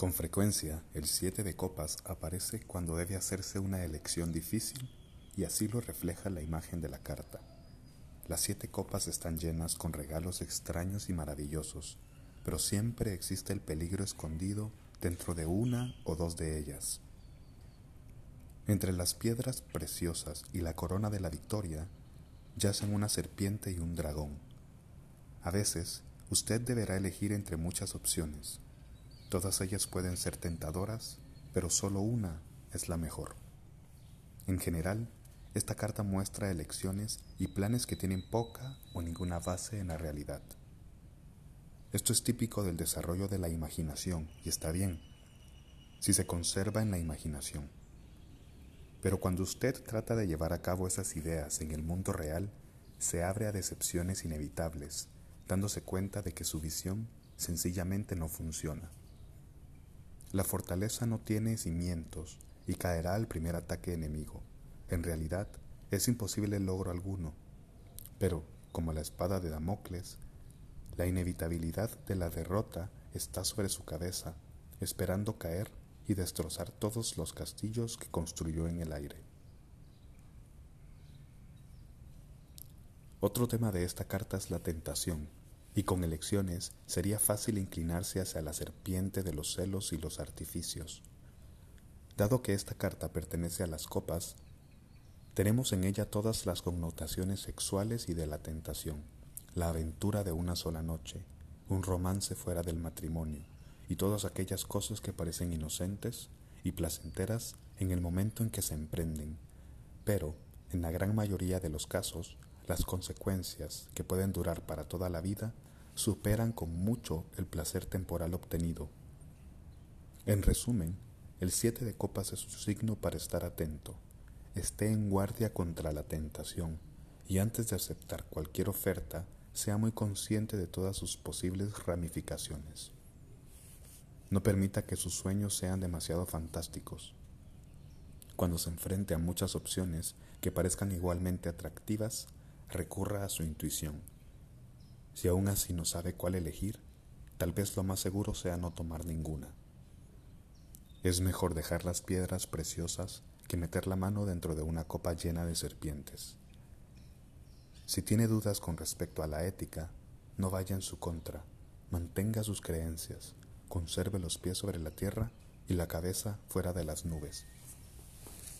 Con frecuencia, el siete de copas aparece cuando debe hacerse una elección difícil y así lo refleja la imagen de la carta. Las siete copas están llenas con regalos extraños y maravillosos, pero siempre existe el peligro escondido dentro de una o dos de ellas. Entre las piedras preciosas y la corona de la victoria yacen una serpiente y un dragón. A veces, usted deberá elegir entre muchas opciones Todas ellas pueden ser tentadoras, pero solo una es la mejor. En general, esta carta muestra elecciones y planes que tienen poca o ninguna base en la realidad. Esto es típico del desarrollo de la imaginación y está bien, si se conserva en la imaginación. Pero cuando usted trata de llevar a cabo esas ideas en el mundo real, se abre a decepciones inevitables, dándose cuenta de que su visión sencillamente no funciona. La fortaleza no tiene cimientos y caerá al primer ataque enemigo. En realidad, es imposible logro alguno. Pero, como la espada de Damocles, la inevitabilidad de la derrota está sobre su cabeza, esperando caer y destrozar todos los castillos que construyó en el aire. Otro tema de esta carta es la tentación y con elecciones sería fácil inclinarse hacia la serpiente de los celos y los artificios. Dado que esta carta pertenece a las copas, tenemos en ella todas las connotaciones sexuales y de la tentación, la aventura de una sola noche, un romance fuera del matrimonio, y todas aquellas cosas que parecen inocentes y placenteras en el momento en que se emprenden, pero, en la gran mayoría de los casos, las consecuencias, que pueden durar para toda la vida, superan con mucho el placer temporal obtenido. En resumen, el siete de copas es un signo para estar atento, esté en guardia contra la tentación y antes de aceptar cualquier oferta, sea muy consciente de todas sus posibles ramificaciones. No permita que sus sueños sean demasiado fantásticos. Cuando se enfrente a muchas opciones que parezcan igualmente atractivas, recurra a su intuición. Si aún así no sabe cuál elegir, tal vez lo más seguro sea no tomar ninguna. Es mejor dejar las piedras preciosas que meter la mano dentro de una copa llena de serpientes. Si tiene dudas con respecto a la ética, no vaya en su contra, mantenga sus creencias, conserve los pies sobre la tierra y la cabeza fuera de las nubes.